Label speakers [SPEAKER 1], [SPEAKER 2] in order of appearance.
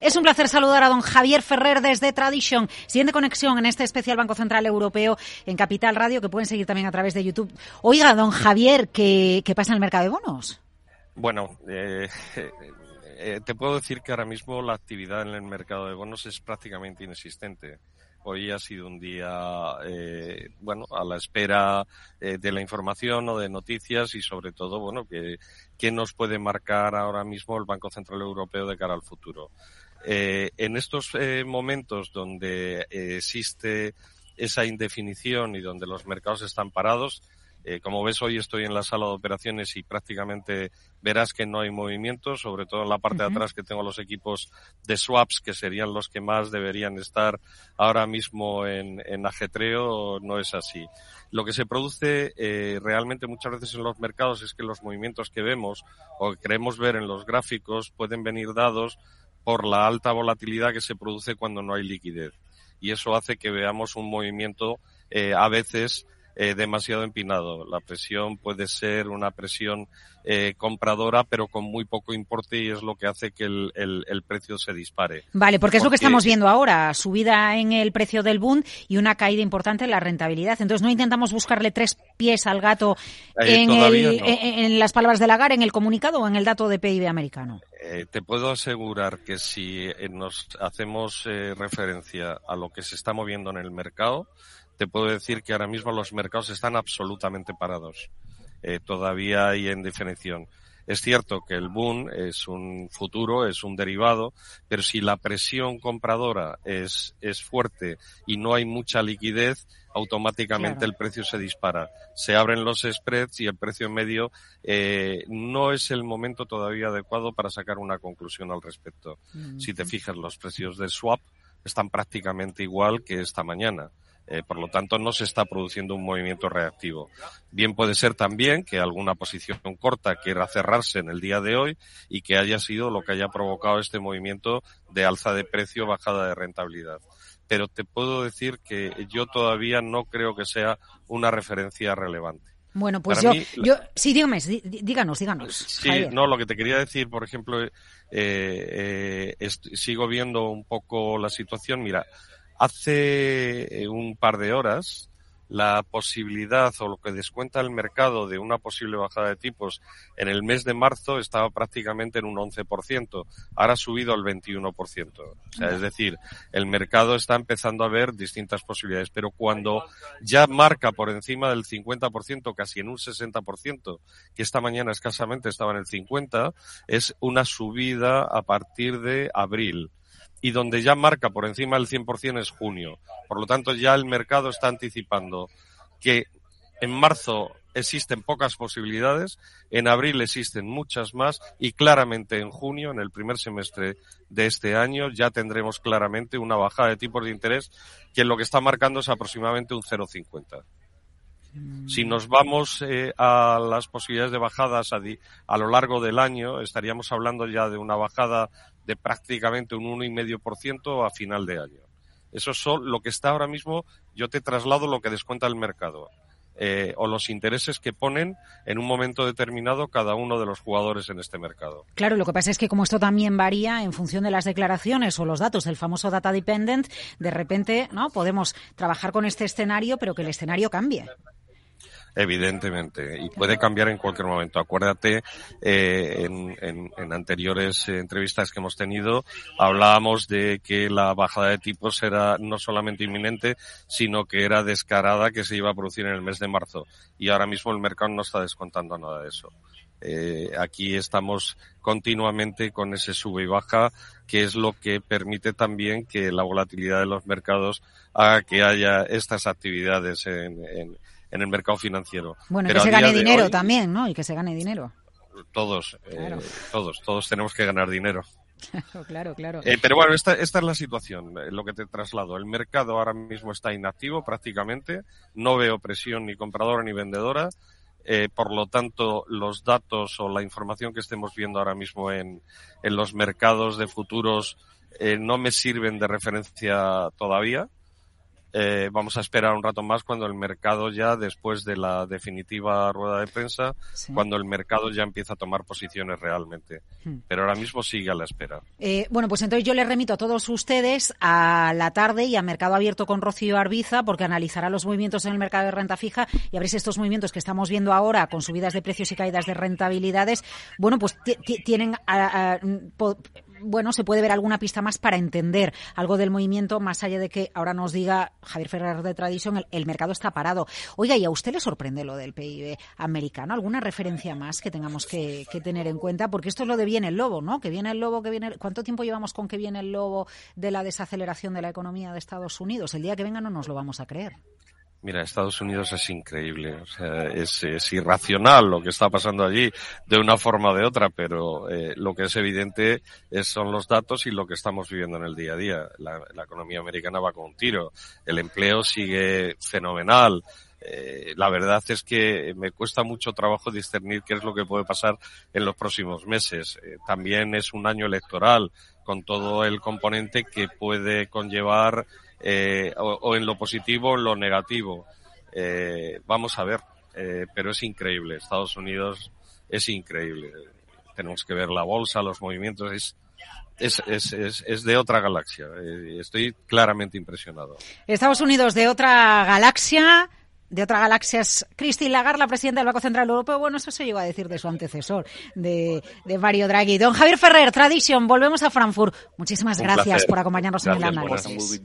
[SPEAKER 1] Es un placer saludar a don Javier Ferrer desde Tradition. Siguiente conexión en este especial Banco Central Europeo en Capital Radio, que pueden seguir también a través de YouTube. Oiga, don Javier, ¿qué, pasa en el mercado de bonos?
[SPEAKER 2] Bueno, eh, eh, te puedo decir que ahora mismo la actividad en el mercado de bonos es prácticamente inexistente. Hoy ha sido un día, eh, bueno, a la espera de la información o de noticias y sobre todo, bueno, que, qué nos puede marcar ahora mismo el Banco Central Europeo de cara al futuro. Eh, en estos eh, momentos donde eh, existe esa indefinición y donde los mercados están parados, como ves, hoy estoy en la sala de operaciones y prácticamente verás que no hay movimiento, sobre todo en la parte de atrás que tengo los equipos de swaps, que serían los que más deberían estar ahora mismo en, en ajetreo, no es así. Lo que se produce realmente muchas veces en los mercados es que los movimientos que vemos o que creemos ver en los gráficos pueden venir dados por la alta volatilidad que se produce cuando no hay liquidez. Y eso hace que veamos un movimiento eh, a veces eh, demasiado empinado. La presión puede ser una presión eh, compradora, pero con muy poco importe y es lo que hace que el, el, precio se dispare.
[SPEAKER 1] Vale, porque, es lo que estamos viendo ahora, subida en el precio del Bund y una caída importante en la rentabilidad. Entonces, ¿no intentamos buscarle tres pies al gato eh, en, el, en, las palabras de Lagar, en el comunicado o en el dato de PIB americano?
[SPEAKER 2] Te puedo asegurar que si nos hacemos referencia a lo que se está moviendo en el mercado, te puedo decir que ahora mismo los mercados están absolutamente parados. Eh, todavía hay indefinición. Es cierto que el boom es un futuro, es un derivado, pero si la presión compradora es, es fuerte y no hay mucha liquidez, automáticamente el precio se dispara. Se abren los spreads y el precio medio eh, no es el momento todavía adecuado para sacar una conclusión al respecto. Si te fijas, los precios del swap están prácticamente igual que esta mañana. Eh, por lo tanto, no se está produciendo un movimiento reactivo. Bien puede ser también que alguna posición corta quiera cerrarse en el día de hoy y que haya sido lo que haya provocado este movimiento de alza de precio, bajada de rentabilidad. Pero te puedo decir que yo todavía no creo que sea una referencia relevante.
[SPEAKER 1] Bueno, pues yo, yo, sí, dígame, díganos, díganos.
[SPEAKER 2] Sí, no, lo que te quería decir, por ejemplo, eh, eh, sigo viendo un poco la situación. Mira, Hace eh, un par de horas, la posibilidad o lo que descuenta el mercado de una posible bajada de tipos en el mes de marzo estaba prácticamente en un 11%. Ahora ha subido al 21%. O sea, es decir, el mercado está empezando a ver distintas posibilidades. Pero cuando ya marca por encima del 50%, casi en un 60%, que esta mañana escasamente estaba en el 50%, es una subida a partir de abril y donde ya marca por encima del 100% es junio. Por lo tanto, ya el mercado está anticipando que en marzo existen pocas posibilidades, en abril existen muchas más y claramente en junio, en el primer semestre de este año, ya tendremos claramente una bajada de tipos de interés que lo que está marcando es aproximadamente un 0,50. Si nos vamos eh, a las posibilidades de bajadas a, a, lo largo del año, estaríamos hablando ya de una bajada de prácticamente un 1,5% a final de año. Eso es lo que está ahora mismo, yo te traslado lo que descuenta el mercado. Eh, o los intereses que ponen en un momento determinado cada uno de los jugadores en este mercado.
[SPEAKER 1] Claro, lo que pasa es que como esto también varía en función de las declaraciones o los datos del famoso data dependent, de repente no podemos trabajar con este escenario, pero que el escenario cambie.
[SPEAKER 2] Evidentemente, y puede cambiar en cualquier momento. Acuérdate, eh, en, en, anteriores entrevistas que hemos tenido, hablábamos de que la bajada de tipos era no solamente inminente, sino que era descarada que se iba a producir en el mes de marzo. Y ahora mismo el mercado no está descontando nada de eso. Eh, aquí estamos continuamente con ese sube y baja, que es lo que permite también que la volatilidad de los mercados haga que haya estas actividades en, en en el mercado financiero.
[SPEAKER 1] Bueno, y que se gane dinero también, ¿no? Y que se gane dinero.
[SPEAKER 2] Todos, eh, todos, todos tenemos que ganar dinero.
[SPEAKER 1] Claro, claro, claro.
[SPEAKER 2] Eh, pero bueno, esta, esta es la situación, eh, lo que te traslado. El mercado ahora mismo está inactivo prácticamente, no veo presión ni compradora ni vendedora. por lo tanto, los datos o la información que estemos viendo ahora mismo en, en los mercados de futuros no me sirven de referencia todavía eh, vamos a esperar un rato más cuando el mercado ya, después de la definitiva rueda de prensa, cuando el mercado ya empieza a tomar posiciones realmente. Hmm. Pero ahora mismo sigue a la espera.
[SPEAKER 1] Eh, bueno, pues entonces yo les remito a todos ustedes a la tarde y a Mercado Abierto con Rocío Arbiza, porque analizará los movimientos en el mercado de renta fija y a ver si estos movimientos que estamos viendo ahora, con subidas de precios y caídas de rentabilidades, bueno, pues tienen bueno, se puede ver alguna pista más para entender algo del movimiento, más allá de que ahora nos diga Javier Ferrer de Tradición, el, mercado está parado. Oiga, ¿y a usted le sorprende lo del PIB americano? ¿Alguna referencia más que tengamos que, tener en cuenta? Porque esto es lo de viene el lobo, ¿no? Que viene el lobo, que viene... ¿Cuánto tiempo llevamos con que viene el lobo de la desaceleración de la economía de Estados Unidos? El día que venga no nos lo vamos a creer.
[SPEAKER 2] Mira, Estados Unidos es increíble, o sea, es, irracional lo que está pasando allí de una forma o de otra, pero eh, lo que es evidente es, son los datos y lo que estamos viviendo en el día a día. La, economía americana va con un tiro, el empleo sigue fenomenal. Eh, la verdad es que me cuesta mucho trabajo discernir qué es lo que puede pasar en los próximos meses. Eh, también es un año electoral con todo el componente que puede conllevar eh, o, en lo positivo o en lo negativo. Eh, vamos a ver, eh, pero es increíble. Estados Unidos es increíble. Tenemos que ver la bolsa, los movimientos, es, es, es, es, es de otra galaxia. estoy claramente impresionado.
[SPEAKER 1] Estados Unidos de otra galaxia de otra galaxia es Christine Lagarde, la presidenta del Banco Central Europeo. Bueno, eso se llegó a decir de su antecesor, de, de Mario Draghi. Don Javier Ferrer, Tradition, volvemos a Frankfurt. Muchísimas gracias por acompañarnos en el análisis.